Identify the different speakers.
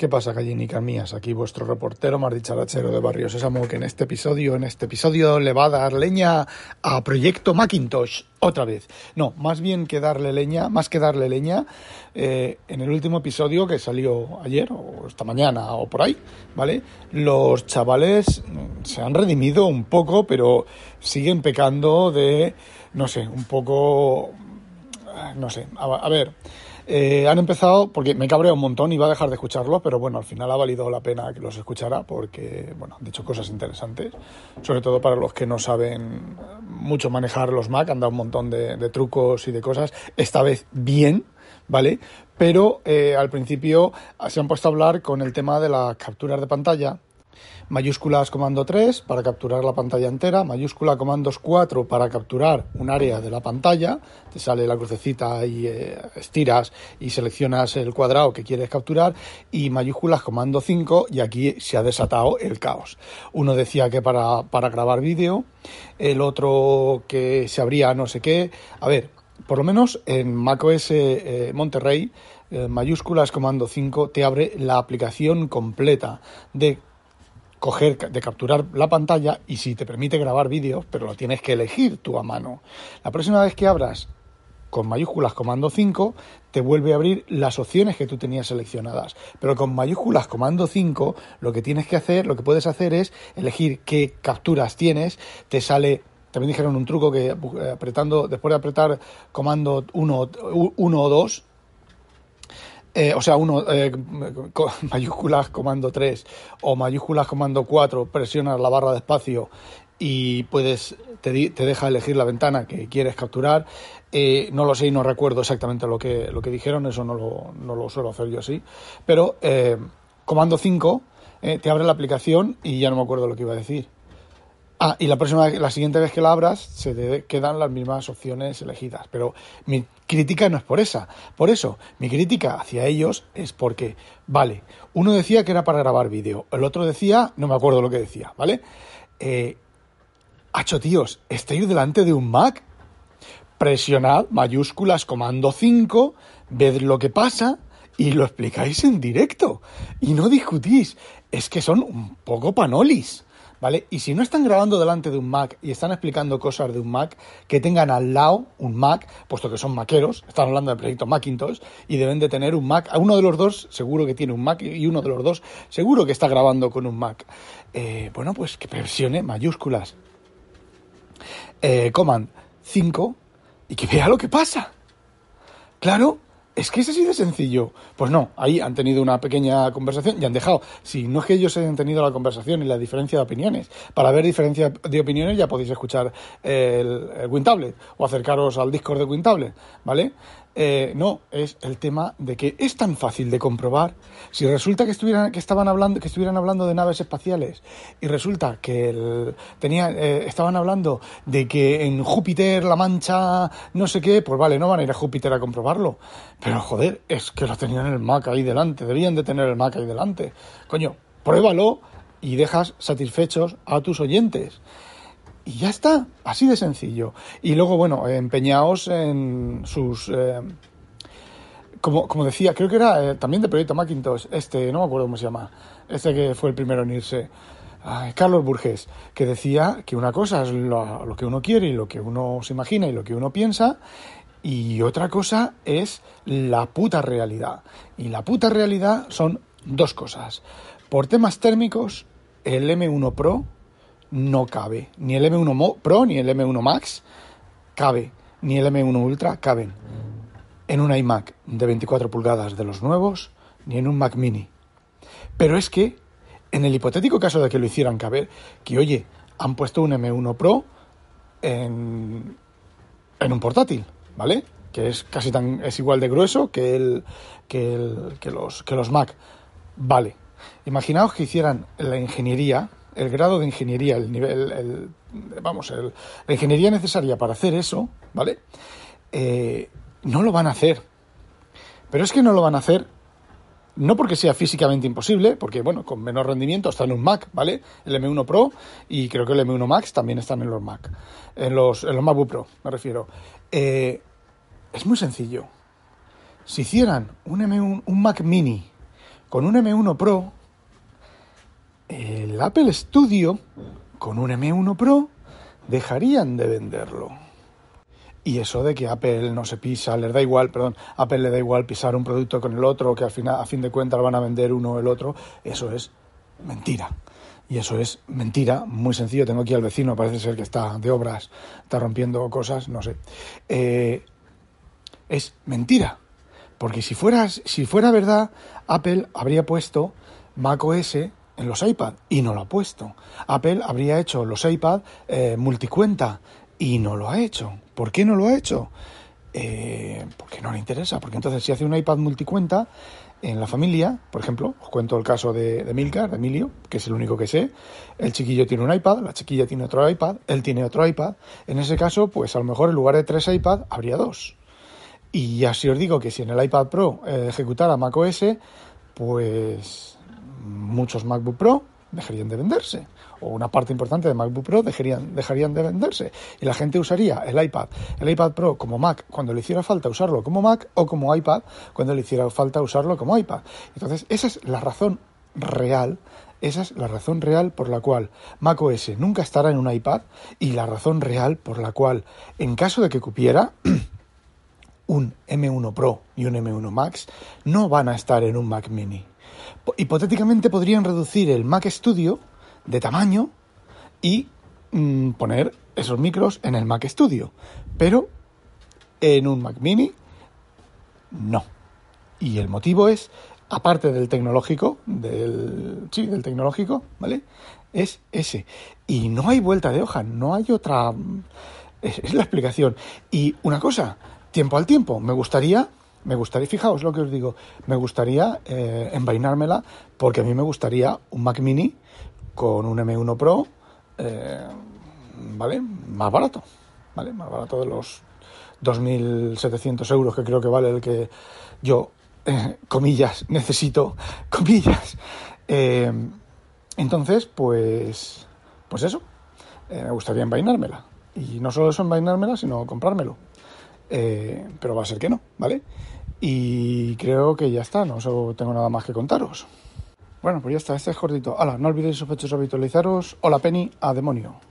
Speaker 1: ¿Qué pasa, gallinicas mías? Aquí vuestro reportero más dicharachero de Barrio Sésamo, que en este episodio, en este episodio le va a dar leña a Proyecto Macintosh, otra vez. No, más bien que darle leña, más que darle leña, eh, en el último episodio que salió ayer, o esta mañana, o por ahí, ¿vale? Los chavales se han redimido un poco, pero siguen pecando de, no sé, un poco, no sé, a ver... Eh, han empezado, porque me cabrea un montón y va a dejar de escucharlos, pero bueno, al final ha valido la pena que los escuchara porque, bueno, han dicho cosas interesantes, sobre todo para los que no saben mucho manejar los Mac, han dado un montón de, trucos y de cosas, esta vez bien, ¿vale? Pero eh, al principio se han puesto a hablar con el tema de las capturas de pantalla, mayúsculas comando 3 para capturar la pantalla entera, mayúscula comandos 4 para capturar un área de la pantalla, te sale la crucecita y eh, estiras y seleccionas el cuadrado que quieres capturar, y mayúsculas comando 5 y aquí se ha desatado el caos. Uno decía que para, para grabar vídeo, el otro que se abría no sé qué. A ver, por lo menos en macOS eh, Monterrey, eh, mayúsculas comando 5 te abre la aplicación completa de coger, de capturar la pantalla y si te permite grabar vídeos, pero lo tienes que elegir tú a mano. La próxima vez que abras con mayúsculas comando 5 te vuelve a abrir las opciones que tú tenías seleccionadas. Pero con mayúsculas comando 5 lo que tienes que hacer, lo que puedes hacer es elegir qué capturas tienes, te sale también dijeron un truco que eh, apretando después de apretar comando 1 o 2 eh, o sea, uno, eh, mayúsculas comando 3 o mayúsculas comando 4, presionas la barra de espacio y puedes, te, te deja elegir la ventana que quieres capturar. Eh, no lo sé y no recuerdo exactamente lo que, lo que dijeron, eso no lo, no lo suelo hacer yo así. Pero comando 5 te abre la aplicación y ya no me acuerdo lo que iba a decir. Ah, y la próxima, la siguiente vez que la abras, se te quedan las mismas opciones elegidas. Pero mi crítica no es por esa. Por eso, mi crítica hacia ellos es porque, vale, uno decía que era para grabar vídeo, el otro decía, no me acuerdo lo que decía, ¿vale? Eh, hacho, tíos, estáis delante de un Mac, presionad mayúsculas comando 5, ved lo que pasa y lo explicáis en directo. Y no discutís. Es que son un poco panolis. ¿Vale? Y si no están grabando delante de un Mac y están explicando cosas de un Mac, que tengan al lado un Mac, puesto que son maqueros, están hablando del proyecto Macintosh, y deben de tener un Mac. Uno de los dos seguro que tiene un Mac y uno de los dos seguro que está grabando con un Mac. Eh, bueno, pues que presione mayúsculas. Eh, command 5 y que vea lo que pasa. Claro, es que es así de sencillo. Pues no, ahí han tenido una pequeña conversación y han dejado. Si no es que ellos hayan tenido la conversación y la diferencia de opiniones. Para ver diferencia de opiniones ya podéis escuchar el, el WinTablet o acercaros al Discord de WinTablet, ¿vale? Eh, no, es el tema de que es tan fácil de comprobar. Si resulta que estuvieran, que estaban hablando, que estuvieran hablando de naves espaciales y resulta que tenía, eh, estaban hablando de que en Júpiter la mancha no sé qué, pues vale, no van a ir a Júpiter a comprobarlo. Pero joder, es que lo tenían en el Mac ahí delante, debían de tener el Mac ahí delante. Coño, pruébalo y dejas satisfechos a tus oyentes. Y ya está, así de sencillo. Y luego, bueno, empeñaos en sus... Eh, como, como, decía, creo que era eh, también de Proyecto Macintosh, este, no me acuerdo cómo se llama, este que fue el primero en irse, Carlos Burges, que decía que una cosa es lo, lo, que uno quiere y lo que uno se imagina y lo que uno piensa, y otra cosa es la puta realidad. Y la puta realidad son dos cosas. Por temas térmicos, el M1 Pro no cabe. Ni el M1 Pro ni el M1 Max cabe. Ni el M1 Ultra caben en un iMac de 24 pulgadas de los nuevos, ni en un Mac mini. Pero es que, en el hipotético caso de que lo hicieran caber, que oye, han puesto un M1 Pro en, en un portátil, ¿vale? Que es casi tan, es igual de grueso que el, que el, que los, que los Mac. Vale. Imaginaos que hicieran la ingeniería el grado de ingeniería, el nivel, el, vamos, el, la ingeniería necesaria para hacer eso, ¿vale? Eh, no lo van a hacer. Pero es que no lo van a hacer no porque sea físicamente imposible, porque bueno, con menor rendimiento está en un Mac, ¿vale? El M1 Pro y creo que el M1 Max también están en los Mac, en los, en los MacBook Pro, me refiero. Eh, es muy sencillo. Si hicieran un, M1, un Mac Mini con un M1 Pro, Apple Studio con un M1 Pro dejarían de venderlo. Y eso de que Apple no se pisa, les da igual, perdón, Apple le da igual pisar un producto con el otro, que al final, a fin de cuentas van a vender uno o el otro, eso es mentira. Y eso es mentira, muy sencillo. Tengo aquí al vecino, parece ser que está de obras, está rompiendo cosas, no sé. Eh, es mentira. Porque si, fueras, si fuera verdad, Apple habría puesto macOS en los iPad y no lo ha puesto. Apple habría hecho los iPad eh, multicuenta y no lo ha hecho. ¿Por qué no lo ha hecho? Eh, porque no le interesa. Porque entonces si hace un iPad multicuenta en la familia, por ejemplo, os cuento el caso de, de Milcar, de Emilio, que es el único que sé. El chiquillo tiene un iPad, la chiquilla tiene otro iPad, él tiene otro iPad. En ese caso, pues a lo mejor en lugar de tres iPad habría dos. Y así os digo que si en el iPad Pro eh, ejecutara macOS, pues muchos MacBook Pro dejarían de venderse, o una parte importante de MacBook Pro dejarían, dejarían de venderse, y la gente usaría el iPad, el iPad Pro como Mac cuando le hiciera falta usarlo como Mac, o como iPad cuando le hiciera falta usarlo como iPad. Entonces, esa es la razón real, esa es la razón real por la cual macOS nunca estará en un iPad, y la razón real por la cual, en caso de que cupiera, un M1 Pro y un M1 Max no van a estar en un Mac mini. Hipotéticamente podrían reducir el Mac Studio de tamaño y mm, poner esos micros en el Mac Studio, pero en un Mac mini no. Y el motivo es, aparte del tecnológico, del, sí, del tecnológico, ¿vale? Es ese. Y no hay vuelta de hoja, no hay otra... es la explicación. Y una cosa, tiempo al tiempo. Me gustaría, me gustaría, fijaos lo que os digo, me gustaría eh, envainármela porque a mí me gustaría un Mac Mini con un M1 Pro, eh, ¿vale? Más barato, ¿vale? Más barato de los 2.700 euros que creo que vale el que yo, eh, comillas, necesito, comillas. Eh, entonces, pues, pues eso, me gustaría envainármela. Y no solo eso envainármela, sino comprármelo. Eh, pero va a ser que no, ¿vale? Y creo que ya está, no tengo nada más que contaros. Bueno, pues ya está, este es cortito. Hala, no olvidéis sospechosos habitualizaros. Hola Penny, a demonio.